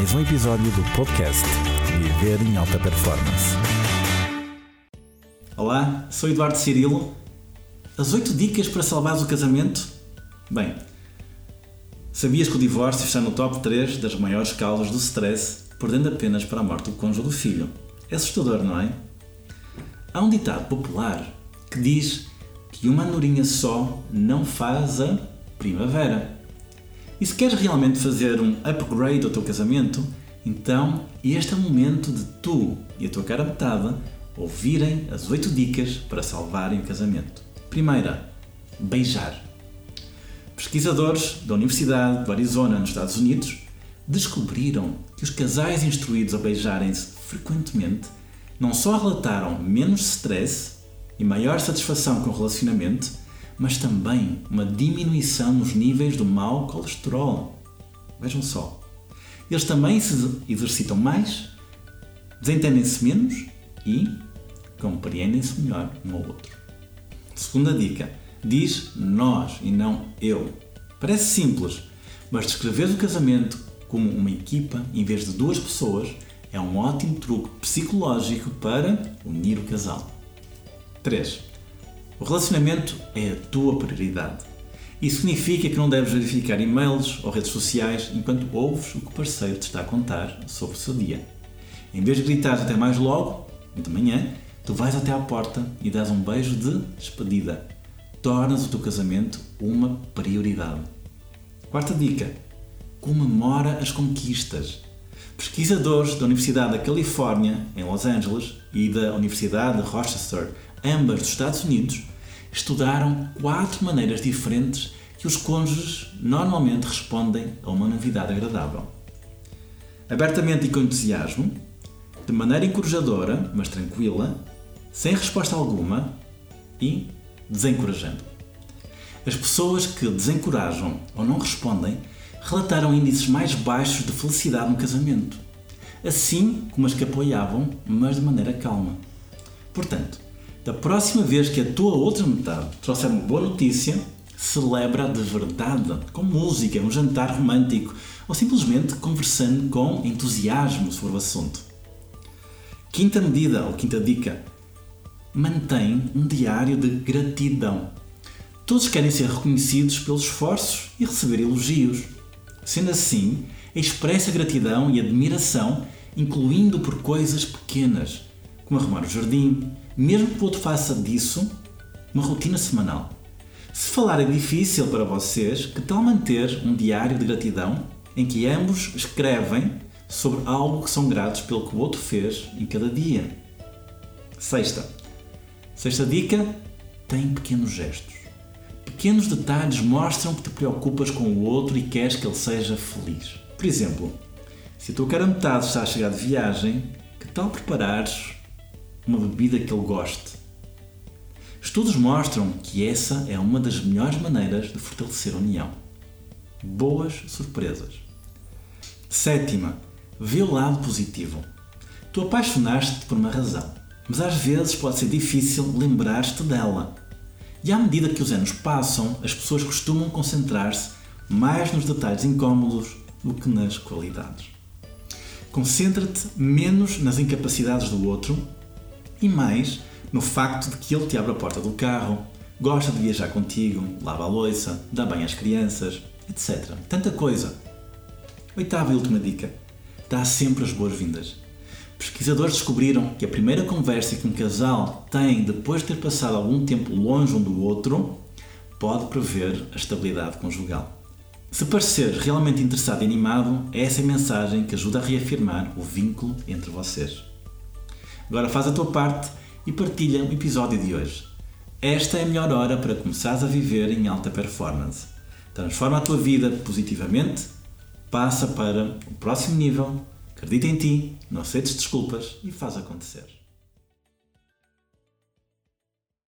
mais um episódio do podcast Viver em Alta Performance. Olá, sou Eduardo Cirilo. As 8 dicas para salvares o casamento? Bem, sabias que o divórcio está no top 3 das maiores causas do stress, perdendo apenas para a morte do cônjuge do filho? É assustador, não é? Há um ditado popular que diz que uma andorinha só não faz a primavera. E se queres realmente fazer um upgrade ao teu casamento, então este é o momento de tu e a tua cara metade ouvirem as 8 dicas para salvarem o casamento. Primeira, beijar. Pesquisadores da Universidade do Arizona, nos Estados Unidos, descobriram que os casais instruídos a beijarem-se frequentemente não só relataram menos stress e maior satisfação com o relacionamento, mas também uma diminuição nos níveis do mau colesterol. Vejam só. Eles também se exercitam mais, desentendem-se menos e compreendem-se melhor um ao outro. Segunda dica: diz nós e não eu. Parece simples, mas descrever o casamento como uma equipa em vez de duas pessoas é um ótimo truque psicológico para unir o casal. 3. O relacionamento é a tua prioridade. Isso significa que não deves verificar e-mails ou redes sociais enquanto ouves o que o parceiro te está a contar sobre o seu dia. Em vez de gritar até mais logo, de manhã, tu vais até à porta e dás um beijo de despedida. Tornas o teu casamento uma prioridade. Quarta dica: comemora as conquistas. Pesquisadores da Universidade da Califórnia, em Los Angeles, e da Universidade de Rochester, ambas dos Estados Unidos, estudaram quatro maneiras diferentes que os cônjuges normalmente respondem a uma novidade agradável. Abertamente e com entusiasmo, de maneira encorajadora, mas tranquila, sem resposta alguma e desencorajando. As pessoas que desencorajam ou não respondem relataram índices mais baixos de felicidade no casamento, assim como as que apoiavam, mas de maneira calma. Portanto, da próxima vez que a tua outra metade trouxer uma boa notícia, celebra de verdade, com música, um jantar romântico ou simplesmente conversando com entusiasmo sobre o assunto. Quinta medida ou quinta dica: mantém um diário de gratidão. Todos querem ser reconhecidos pelos esforços e receber elogios. Sendo assim, expressa gratidão e admiração, incluindo por coisas pequenas, como arrumar o jardim, mesmo que o outro faça disso uma rotina semanal. Se falar é difícil para vocês, que tal manter um diário de gratidão em que ambos escrevem sobre algo que são gratos pelo que o outro fez em cada dia? Sexta. Sexta dica: tem pequenos gestos. Pequenos detalhes mostram que te preocupas com o outro e queres que ele seja feliz. Por exemplo, se a tua cara metade está a chegar de viagem, que tal preparares uma bebida que ele goste. Estudos mostram que essa é uma das melhores maneiras de fortalecer a união. Boas surpresas. Sétima, vê o lado positivo. Tu apaixonaste-te por uma razão, mas às vezes pode ser difícil lembrar-te dela. E à medida que os anos passam, as pessoas costumam concentrar-se mais nos detalhes incômodos do que nas qualidades. Concentra-te menos nas incapacidades do outro e mais no facto de que ele te abre a porta do carro, gosta de viajar contigo, lava a louça, dá bem às crianças, etc. Tanta coisa. Oitava e última dica: dá sempre as boas-vindas. Pesquisadores descobriram que a primeira conversa que um casal tem depois de ter passado algum tempo longe um do outro pode prever a estabilidade conjugal. Se parecer realmente interessado e animado, é essa mensagem que ajuda a reafirmar o vínculo entre vocês. Agora faz a tua parte e partilha o episódio de hoje. Esta é a melhor hora para começares a viver em alta performance. Transforma a tua vida positivamente, passa para o próximo nível, acredita em ti, não aceites desculpas e faz acontecer.